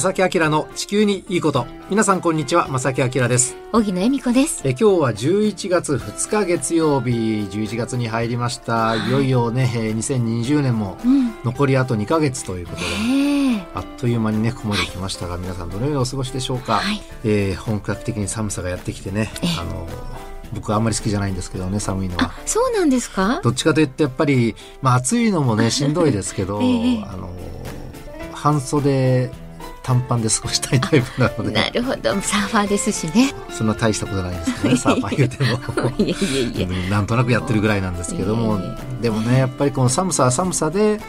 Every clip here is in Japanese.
正木明の地球にいいこと。皆さんこんにちは正木明です。荻野恵美子です。え今日は11月2日月曜日。11月に入りました、はい、いよいよね2020年も残りあと2か月ということで、うん、あっという間にねここまで来ましたが、はい、皆さんどのようにお過ごしでしょうか、はい、えー、本格的に寒さがやってきてね、あの僕はあんまり好きじゃないんですけどね寒いのは。そうなんですか？どっちかというとやっぱり、まあ、暑いのもねしんどいですけど、えー、あの半袖短パンで過ごしたいタイプなので。なるほど。サーファーですしね。そんな大したことないですけどね サーファー言うても。いやいやいやなんとなくやってるぐらいなんですけども。でもねやっぱりこの寒さは寒さで、うん、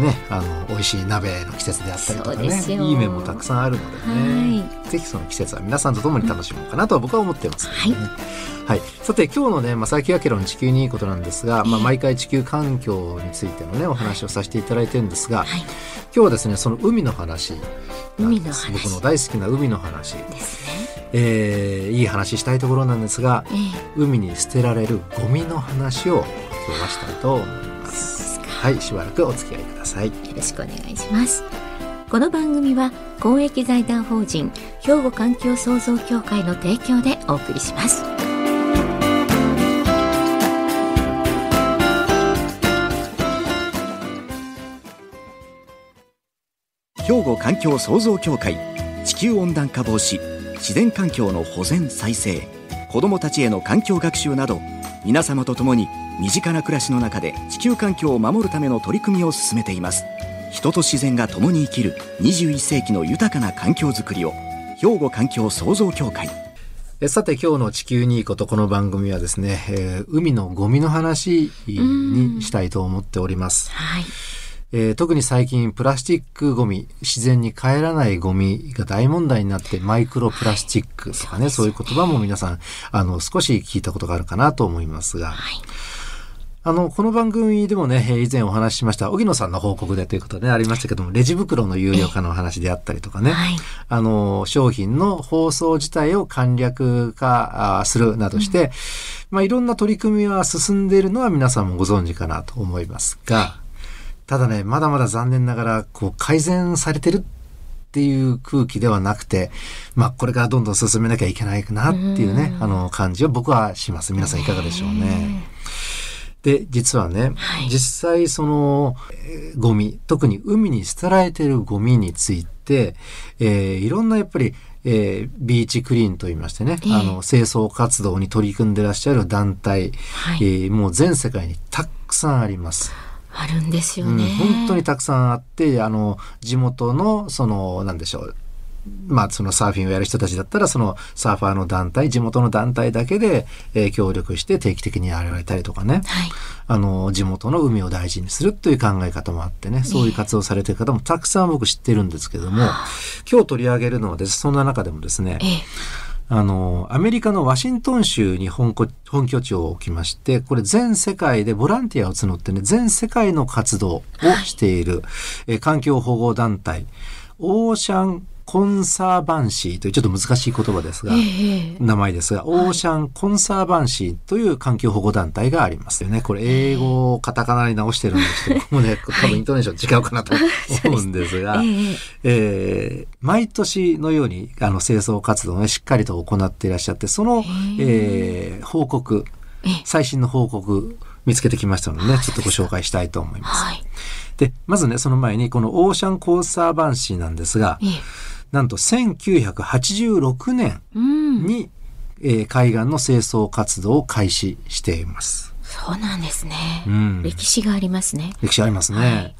ねあの美味しい鍋の季節であったりとかねいい面もたくさんあるのでね、はい、ぜひその季節は皆さんと共に楽しもうかなとは僕は思ってます、ね、はい。はい、さて今日のね正木明の地球にいいことなんですが、まあ、毎回地球環境についてのねお話をさせていただいてるんですが、はい、今日はですねその海の話海の話。僕の大好きな海の話。ですね、えー、いい話したいところなんですが、えー、海に捨てられるゴミの話を今日はしたいと思いますはいしばらくお付き合いください。よろしくお願いします。この番組は公益財団法人兵庫環境創造協会の提供でお送りします。兵庫環境創造協会地球温暖化防止自然環境の保全再生子どもたちへの環境学習など皆様と共に身近な暮らしの中で地球環境を守るための取り組みを進めています。人と自然が共に生きる21世紀の豊かな環境づくりを兵庫環境創造協会。さて今日の地球にいいことこの番組はですね、えー、海のゴミの話にしたいと思っております。はい。えー、特に最近プラスチックゴミ自然に帰らないゴミが大問題になってマイクロプラスチックとかね、はい、そういう言葉も皆さんあの少し聞いたことがあるかなと思いますが、はい、あのこの番組でもね以前お話ししました荻野さんの報告でということで、ね、ありましたけどもレジ袋の有料化の話であったりとかね、はい、あの商品の包装自体を簡略化するなどして、うん、まあ、いろんな取り組みは進んでいるのは皆さんもご存知かなと思いますが、ただね、まだまだ残念ながら、こう、改善されてるっていう空気ではなくて、まあ、これからどんどん進めなきゃいけないなっていうね、うあの、感じを僕はします。皆さんいかがでしょうね。で、実はね、はい、実際その、えー、ゴミ、特に海に捨てられているゴミについて、えー、いろんなやっぱり、えー、ビーチクリーンと言いましてね、えー、あの清掃活動に取り組んでらっしゃる団体、はい、えー、もう全世界にたくさんあります。あるんですよね、うん、本当にたくさんあってあの地元のそのなんでしょうまあ、そのサーフィンをやる人たちだったら、そのサーファーの団体、地元の団体だけで、えー、協力して定期的にやられたりとかね、はい、あの、地元の海を大事にするという考え方もあってね、そういう活動されてる方もたくさん僕知ってるんですけども、今日取り上げるのはです、そんな中でもですね、えあの、アメリカのワシントン州に本本拠地を置きまして、これ全世界でボランティアを募ってね、全世界の活動をしている、はい、え環境保護団体、オーシャンコンサーバンシーというちょっと難しい言葉ですが、えー、名前ですが、オーシャンコンサーバンシーという環境保護団体がありますよね。これ英語をカタカナに直してるんですけど、もうね、多分イントネーション違うかなと思うんですが、えー、えー、毎年のようにあの清掃活動を、ね、しっかりと行っていらっしゃって、その、えー、報告、最新の報告見つけてきましたのでね、ちょっとご紹介したいと思います。はい、で、まずね、その前にこのオーシャンコンサーバンシーなんですが、えーなんと1986年に、うん、えー、海岸の清掃活動を開始しています。そうなんですね。うん、歴史がありますね。歴史ありますね。はい、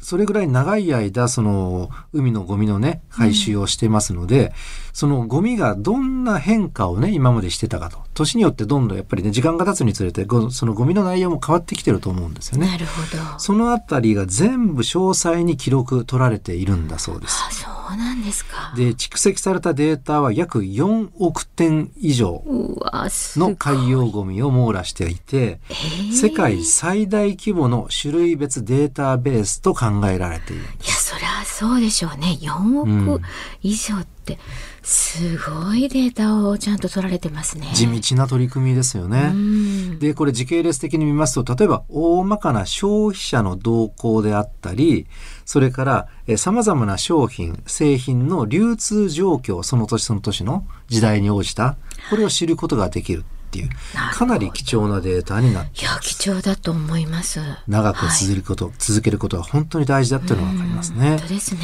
それぐらい長い間、その、海のゴミのね、回収をしてますので、うん、そのゴミがどんな変化をね、今までしてたかと。年によってどんどんやっぱりね、時間が経つにつれて、そのゴミの内容も変わってきてると思うんですよね。なるほど。そのあたりが全部詳細に記録取られているんだそうです。あそうなんですか。で、蓄積されたデータは約4億点以上の海洋ゴミを網羅していて、世界最大規模の種類別データベースと考えられているんです。いや、そりゃそうでしょうね。4億以上ってってすごいデータをちゃんと取られてますね。地道な取り組みですよね。でこれ時系列的に見ますと例えば大まかな消費者の動向であったりそれからさまざまな商品製品の流通状況その年その年の時代に応じたこれを知ることができる。っていうかなり貴重なデータになっていや貴重だと思います長く続けること、はい、続けることは本当に大事だっていうのが分かりますね本当ですね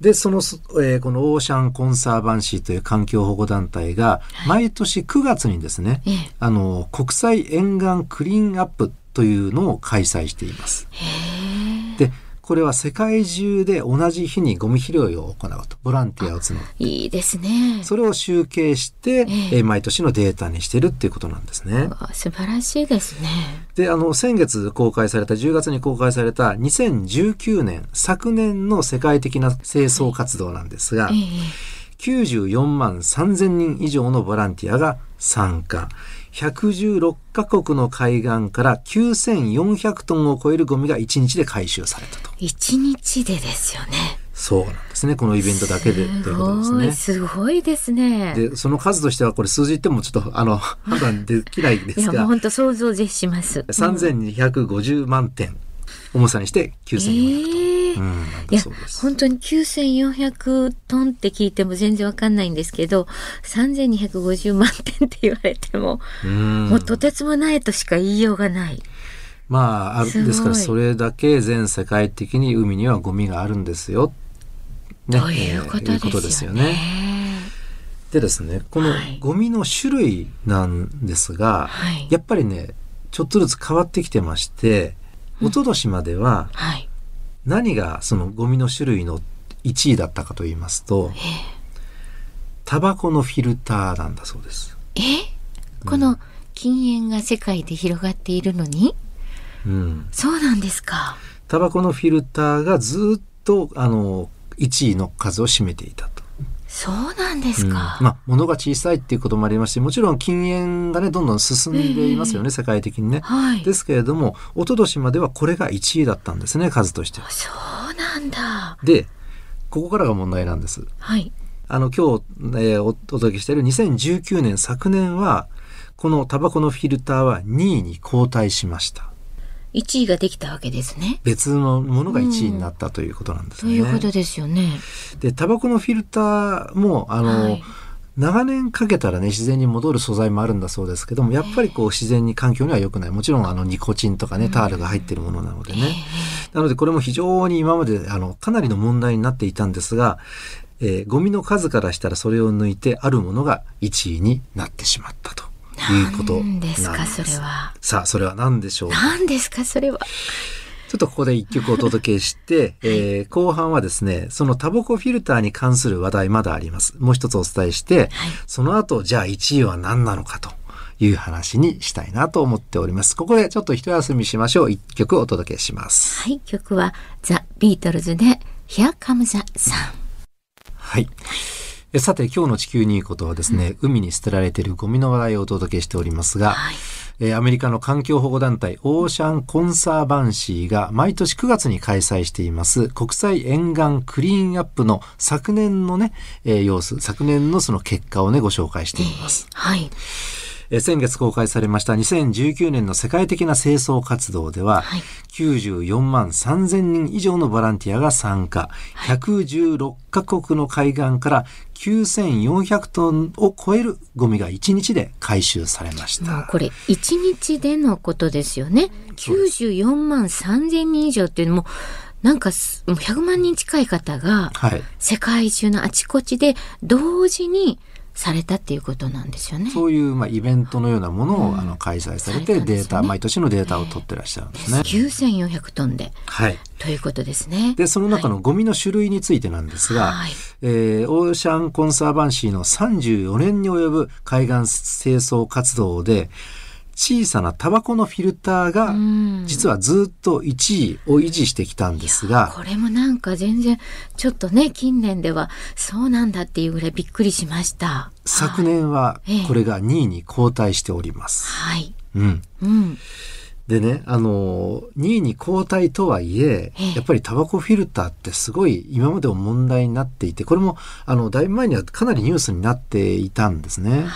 で、その、えー、このオーシャンコンサーバンシーという環境保護団体が、毎年9月にですね、はい、あの、国際沿岸クリーンアップというのを開催しています。で、これは世界中で同じ日にゴミ拾いを行うと。ボランティアを募って。いいですね。それを集計して、ええ。毎年のデータにしてるっていうことなんですね。素晴らしいですね。であの先月公開された10月に公開された2019年昨年の世界的な清掃活動なんですが、え94万3000人以上のボランティアが参加116カ国の海岸から9400トンを超えるゴミが1日で回収されたと。1日でですよね。そうなんですね。このイベントだけでということですね。すごいですね。で、その数としてはこれ数字言ってもちょっとあの 判断できないんですが。いや、本当想像絶します。3250万点。重さにして9400トン。えー、うん、いや本当に9400トンって聞いても全然わかんないんですけど3250万点って言われてももうとてつもないとしか言いようがない。まああるですからそれだけ全世界的に海にはゴミがあるんですよ。ね、ということですよね。でですねこのゴミの種類なんですが、はい、やっぱりねちょっとずつ変わってきてまして一昨年までは、何がそのゴミの種類の1位だったかと言いますと、タバコのフィルターなんだそうです。え？この禁煙が世界で広がっているのに、うん、そうなんですか。タバコのフィルターがずっとあの1位の数を占めていたと。そうなんですか、うん、まあ物が小さいっていうこともありますしもちろん禁煙がねどんどん進んでいますよね、世界的にね、はい、ですけれども一昨年まではこれが1位だったんですね数として。はそうなんだ。でここからが問題なんです。はい。あの今日、えー、お届けしている2019年昨年はこのタバコのフィルターは2位に後退しました1位ができたわけですね。別のものが1位になったということなんですね。ということですよね。で、タバコのフィルターも、あの、はい、長年かけたらね自然に戻る素材もあるんだそうですけどもやっぱりこう自然に環境には良くないもちろんあのニコチンとかねタールが入ってるものなのでね、なのでこれも非常に今まであのかなりの問題になっていたんですが、えー、ゴミの数からしたらそれを抜いてあるものが1位になってしまったと。いうことなんですかそれはさあそれは何でしょう？何ですかそれはちょっとここで一曲お届けして、えー、後半はですね、そのタバコフィルターに関する話題まだあります。もう一つお伝えして、はい、その後、じゃあ1位は何なのかという話にしたいなと思っております。ここでちょっと一休みしましょう。一曲お届けします。はい、曲はザ・ビートルズで Here Comes the Sun。はい。さて今日の地球にいいことはですね、うん、海に捨てられているゴミの話題をお届けしておりますが、はい。えアメリカの環境保護団体オーシャンコンサーバンシーが毎年9月に開催しています国際沿岸クリーンアップの昨年のね、えー、様子昨年のその結果をねご紹介しています。えー、はいえ先月公開されました2019年の世界的な清掃活動では、はい、94万3000人以上のボランティアが参加、はい、116カ国の海岸から9400トンを超えるゴミが1日で回収されました。これ1日でのことですよね。94万3000人以上っていうのもなんか100万人近い方が世界中のあちこちで同時にされたっていうことなんですよね。そういうまあイベントのようなものを、うん、あの開催されて、データ、毎年のデータを取ってらっしゃるんですね。九千四百トンで。はい。ということですね。で、その中のゴミの種類についてなんですが、はい、えー、オーシャンコンサーバンシーの34年に及ぶ海岸清掃活動で、小さなタバコのフィルターが実はずっと1位を維持してきたんですが。これもなんか全然ちょっとね近年ではそうなんだっていうぐらいびっくりしました。昨年はこれが2位に後退しております。はい、うん、うん。でね、あの、2位に交代とはいえ、やっぱりタバコフィルターってすごい今までも問題になっていて、これも、あの、だいぶ前にはかなりニュースになっていたんですね。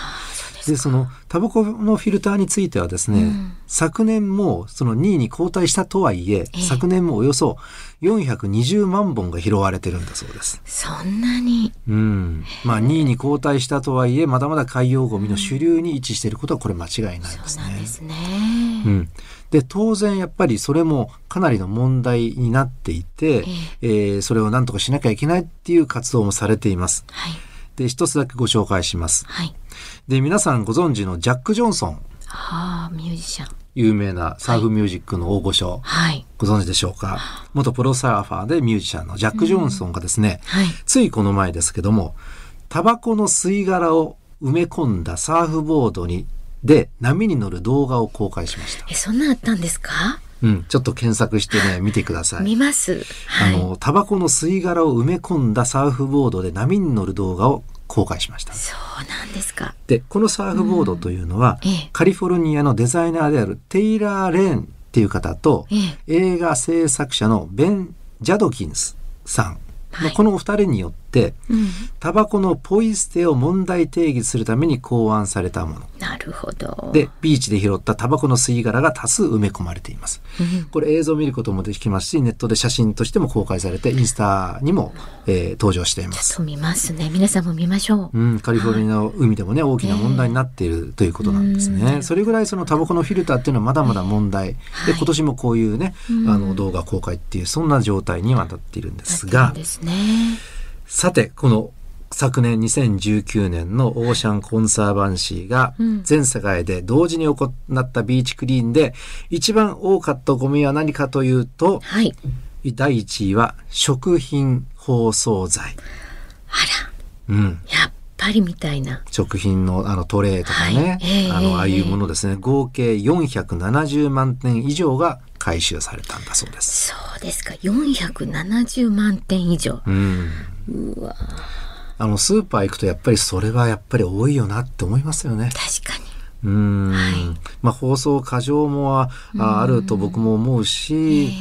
でそのタバコのフィルターについてはですね、うん、昨年もその2位に交代したとはいえ、え昨年もおよそ420万本が拾われてるんだそうです。そんなに？うん。まあ2位に交代したとはいえ、まだまだ海洋ゴミの主流に位置していることはこれ間違いないですね。そうなんですね。うん。で当然やっぱりそれもかなりの問題になっていて、えー、えー、それを何とかしなきゃいけないっていう活動もされています。はい、で一つだけご紹介します。はい、で皆さんご存知のジャック・ジョンソン。はあ、ミュージシャン。有名なサーフミュージックの大御所、はい、ご存知でしょうか？元プロサーファーでミュージシャンのジャック・ジョンソンがですね、はい、ついこの前ですけどもタバコの吸い殻を埋め込んだサーフボードにで波に乗る動画を公開しました。え、そんなあったんですか？うん、ちょっと検索してね、見てください。見ます。はい、あの、タバコの吸い殻を埋め込んだサーフボードで波に乗る動画を公開しました。そうなんですか。で、このサーフボードというのは、うんええ、カリフォルニアのデザイナーであるテイラー・レーンっていう方と、え、映画制作者のベン・ジャドキンスさんはい、このお二人によっタバコのポイ捨てを問題定義するために考案されたもの。なるほど。で、ビーチで拾ったタバコの吸い殻が多数埋め込まれています。うん、これ映像を見ることもできますし、ネットで写真としても公開されて、インスタにも、えー、登場しています。見ますね。皆さんも見ましょう。うん、カリフォルニアの海でもね、大きな問題になっているということなんですね。それぐらいそのタバコのフィルターっていうのはまだまだ問題。で、今年もこういうね、あの動画公開っていう、そんな状態にはなっているんですが。ですね。さて、この昨年2019年のオーシャンコンサーバンシーが全世界で同時に行ったビーチクリーンで一番多かったゴミは何かというと、はい、第1位は食品包装材。あら。うん。やっぱりみたいな。食品のあのトレーとかね、はいあのああいうものですね、合計470万点以上が回収されたんだそうです。そうですか、470万点以上。うん。うわ。あのスーパー行くとやっぱりそれはやっぱり多いよなって思いますよね。確かに。うん、はい、まあ放送過剰もああると僕も思うし、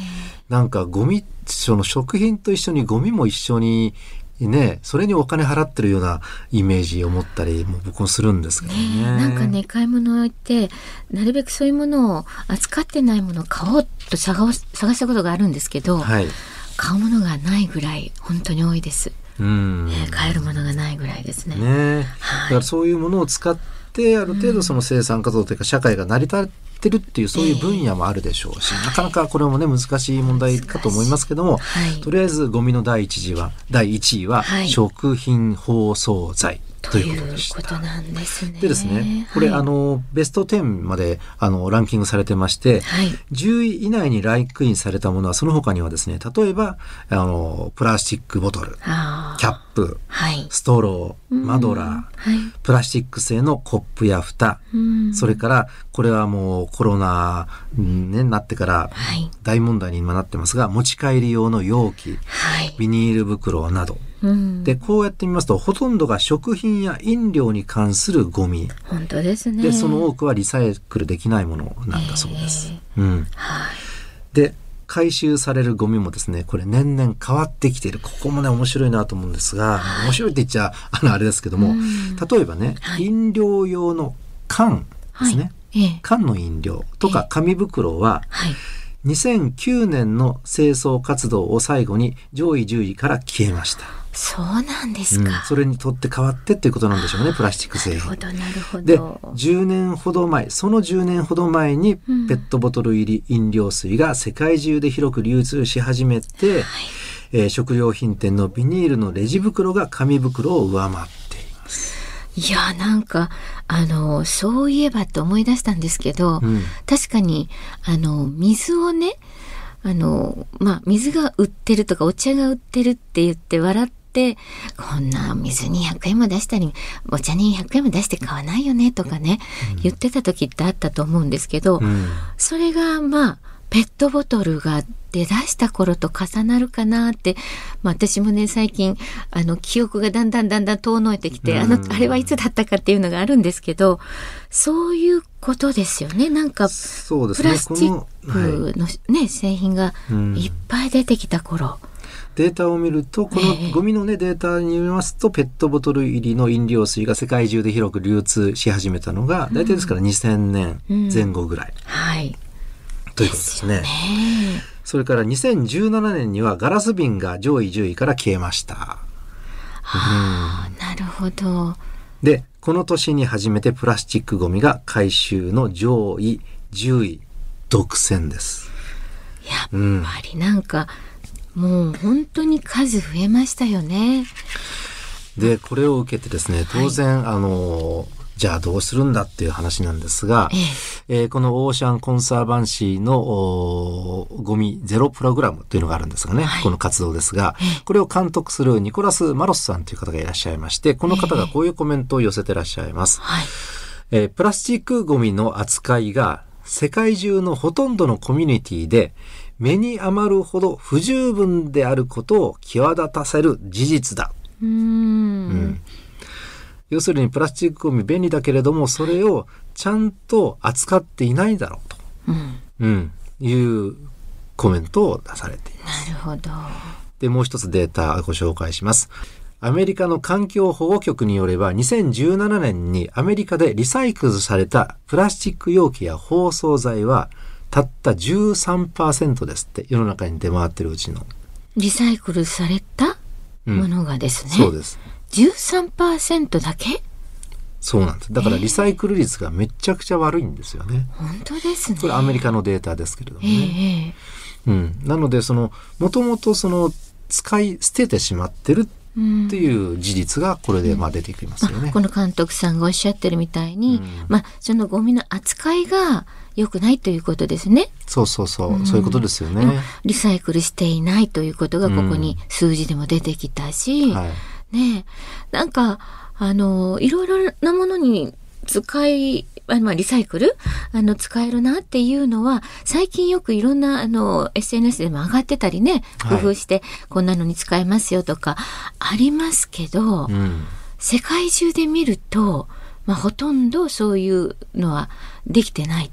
なんかゴミその食品と一緒にゴミも一緒にね、それにお金払ってるようなイメージを持ったりも僕もするんですけどね。ねなんかね買い物行ってなるべくそういうものを扱ってないものを買おうと探探したことがあるんですけど、はい、買うものがないぐらい本当に多いです。うん、ね、買えるものがないぐらいですね。ね、はい、だからそういうものを使ってある程度その生産活動というか社会が成り立ってるっていうそういう分野もあるでしょうし、えー、なかなかこれもね難しい問題かと思いますけども、はい、とりあえずゴミの第一次は第1位は食品包装材。ということでした。ですね。でですね、これ、はい、あのベスト10まであのランキングされてまして、はい、10位以内にライクインされたものはその他にはですね、例えばあのプラスチックボトル、キャップ、はい、ストロー、マドラー、はい、プラスチック製のコップや蓋、それからこれはもうコロナ、ね、なってから大問題に今なってますが、持ち帰り用の容器、ビニール袋など。でこうやってみますとほとんどが食品や飲料に関するゴミ。本当ですね。でその多くはリサイクルできないものなんだそうです。うん。はい、で回収されるゴミもですねこれ年々変わってきている。ここもね面白いなと思うんですが、はい、面白いって言っちゃあのあれですけども例えばね、はい、飲料用の缶ですね、缶の飲料とか紙袋は、2009年の清掃活動を最後に上位10位から消えました。そうなんですか、うん、それにとって変わってっていうことなんでしょうねプラスチック製品。なるほどなるほど。で10年ほど前その10年ほど前にペットボトル入り飲料水が世界中で広く流通し始めて、うん、えー、食料品店のビニールのレジ袋が紙袋を上回っています。いやなんかあのそういえばって思い出したんですけど、うん、確かにあの水をねあのまあ水が売ってるとかお茶が売ってるって言って笑ってってこんな水に100円も出したりお茶に100円も出して買わないよねとかね、うん、言ってた時ってあったと思うんですけど、うん、それがまあペットボトルが出だした頃と重なるかなって、まあ、私もね最近あの記憶がだんだんだんだん遠のいてきて、あのあれはいつだったかっていうのがあるんですけどそういうことですよね。なんか、プラスチックのね、はい、製品がいっぱい出てきた頃。データを見るとこのゴミのね、データによりますとペットボトル入りの飲料水が世界中で広く流通し始めたのが、大体ですから2000年前後ぐらい。はい。ということですね。それから2017年にはガラス瓶が上位10位から消えました。はあ、なるほど。で、この年に初めてプラスチックゴミが回収の上位10位独占です。やっぱりなんか、うん、もう本当に数増えましたよね。で、これを受けてですね、当然、はい、あの、じゃあどうするんだっていう話なんですが、ええ。ー、このオーシャンコンサーバンシーのゴミゼロプログラムというのがあるんですがね、はい、この活動ですが、これを監督するニコラス・マロスさんという方がいらっしゃいまして、この方がこういうコメントを寄せてらっしゃいます。えー、プラスチックゴミの扱いが世界中のほとんどのコミュニティで目に余るほど不十分であることを際立たせる事実だ。うんうん要するにプラスチックゴミ便利だけれどもそれをちゃんと扱っていないだろうと、うん、うん、いうコメントを出されています。なるほど。でもう一つデータご紹介します。アメリカの環境保護局によれば2017年にアメリカでリサイクルされたプラスチック容器や包装材はたった13%ですって世の中に出回ってるうちの。リサイクルされたものがですね。うん、そうです。13%だけ？そうなんです。だからリサイクル率がめちゃくちゃ悪いんですよね。本当ですね。これアメリカのデータですけれどもね。えー、うん。なので、その、もともとその、使い捨ててしまってるっていう事実がこれでまあ出てきますよね。この監督さんがおっしゃってるみたいに、うん、まあそのゴミの扱いが良くないということですね。そうそうそう、うん、そういうことですよね。リサイクルしていないということがここに数字でも出てきたし、うんはい。ねなんか、あの、いろいろなものに使い、あまあ、リサイクル？あの、使えるなっていうのは、最近よくいろんな、あの、SNS でも上がってたりね、工夫して、こんなのに使えますよとか、ありますけど、うん、世界中で見ると、まあ、ほとんどそういうのはできてない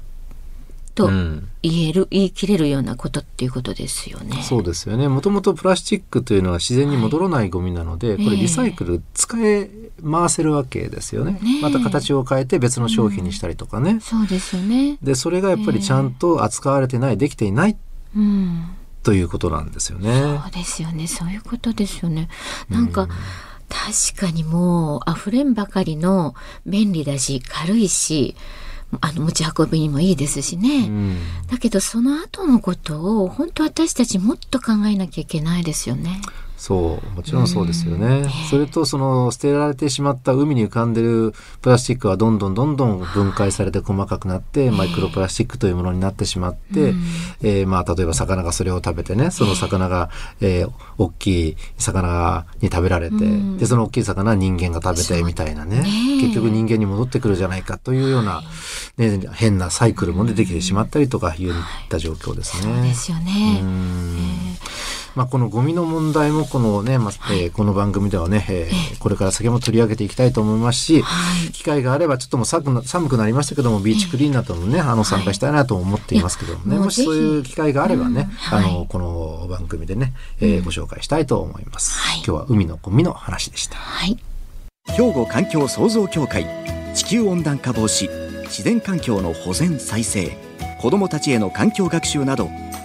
と言える、うん、言い切れるようなことっていうことですよね。そうですよね。もともとプラスチックというのは自然に戻らないゴミなので、はい、これリサイクル使え回せるわけですよね。ねまた形を変えて別の商品にしたりとかね。うん、そうですよね。で、それがやっぱりちゃんと扱われてない、できていない。うんということなんですよね。そうですよね。そういうことですよね。なんか、うん、確かにもう溢れんばかりの便利だし軽いしあの持ち運びにもいいですしね、うん、だけどその後のことを本当私たちもっと考えなきゃいけないですよね。そうもちろんそうですよね、うん、それとその捨てられてしまった海に浮かんでるプラスチックはどんどんどんどん分解されて細かくなって、マイクロプラスチックというものになってしまって、えー、まあ例えば魚がそれを食べてねその魚が、えー、大きい魚に食べられて、でその大きい魚は人間が食べてみたいなね。結局人間に戻ってくるじゃないかというような、ね、変なサイクルも出てきてしまったりとかいった状況ですね。そうですよね。まあ、このゴミの問題もこのね、まあえー、この番組ではね、えー、これから先も取り上げていきたいと思いますし、はい、機会があればちょっとも寒く寒くなりましたけどもビーチクリーンなどもね、あの参加したいなと思っていますけどもね、もしそういう機会があればね、うん。はい、あのこの番組でね、えー、ご紹介したいと思います、はい、今日は海のゴミの話でした、はい、兵庫環境創造協会地球温暖化防止自然環境の保全再生子どもたちへの環境学習など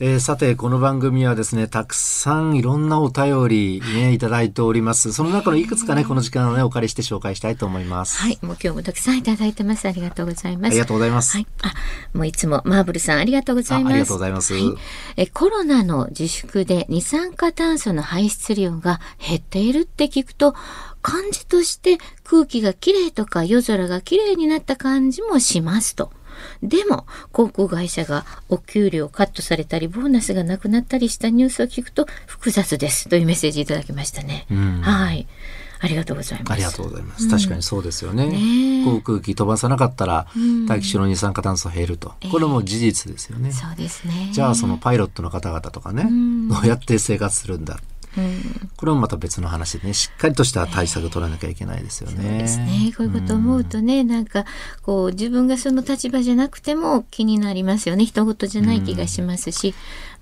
えー、さて、この番組はですね、たくさんいろんなお便りね、いただいております。その中のいくつかね、この時間をね、お借りして紹介したいと思います。はい、もう今日もたくさんいただいてます。ありがとうございます。ありがとうございます。はい。あ、もういつもマーブルさんありがとうございます。ありがとうございます。はい、え、コロナの自粛で二酸化炭素の排出量が減っているって聞くと、感じとして空気がきれいとか夜空がきれいになった感じもしますと。でも、航空会社がお給料カットされたり、ボーナスがなくなったりしたニュースを聞くと複雑ですというメッセージいただきましたね。はい。ありがとうございます。ありがとうございます。確かにそうですよね。ね航空機飛ばさなかったら、大気中の二酸化炭素減ると。これも事実ですよね。えー、そうですね。じゃあそのパイロットの方々とかね、どうやって生活するんだ。これもまた別の話でねしっかりとした対策を取らなきゃいけないですよね。そうですね。こういうこと思うとね、うん、なんかこう自分がその立場じゃなくても気になりますよね。人事じゃない気がしますし。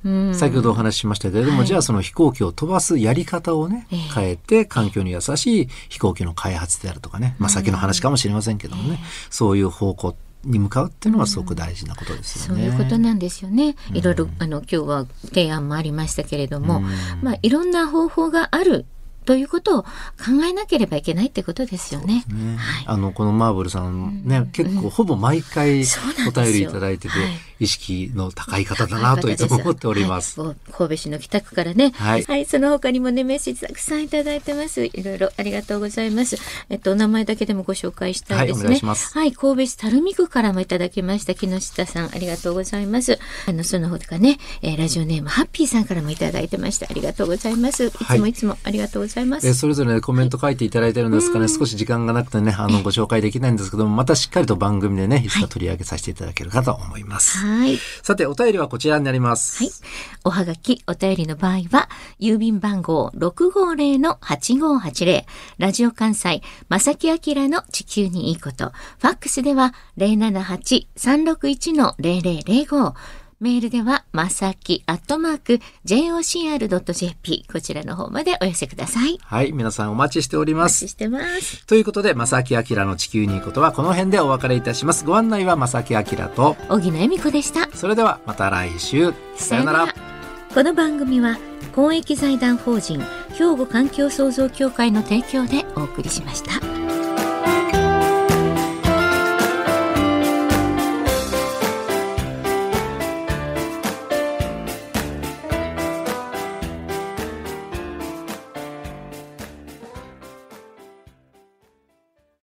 うん、先ほどお話ししましたけれども、はい、じゃあその飛行機を飛ばすやり方をね、変えて環境に優しい飛行機の開発であるとかね、まあ先の話かもしれませんけどもね、そういう方向に向かうっていうのはすごく大事なことですよね。そういうことなんですよね。いろいろ、あの今日は提案もありましたけれども、まあいろんな方法があるということを考えなければいけないってことですよね。ね。はい、あのこのマーブルさんね、うん、結構ほぼ毎回お便りいただいてて、はい、意識の高い方だなといつも思っております。はい、神戸市の北区からね、はい、はい、その他にもねメッセージたくさんいただいてます。いろいろありがとうございます。えっとお名前だけでもご紹介したいですね。はい、神戸市垂水区からもいただきました木下さんありがとうございます。あのその他ね、えー、ラジオネームハッピーさんからもいただいてましたありがとうございます。いつもいつもありがとうございます。えそれぞれ、ね、コメント書いていただいてるんですかね、少し時間がなくてねあのご紹介できないんですけどもまたしっかりと番組でねいつか取り上げさせていただけるかと思います。はい。さてお便りはこちらになります。はい。おはがき、お便りの場合は、郵便番号650-8580、ラジオ関西、正木明の地球にいいこと、ファックスでは078-361-0005、メールでは、まさき、アットマーク、jocr.jp、こちらの方までお寄せください。はい、皆さんお待ちしております。お待ちしてます。ということで、まさきあきらの地球にいいことは、この辺でお別れいたします。ご案内はまさきあきらと、小木野恵美子でした。それでは、また来週。さよなら。この番組は、公益財団法人、兵庫環境創造協会の提供でお送りしました。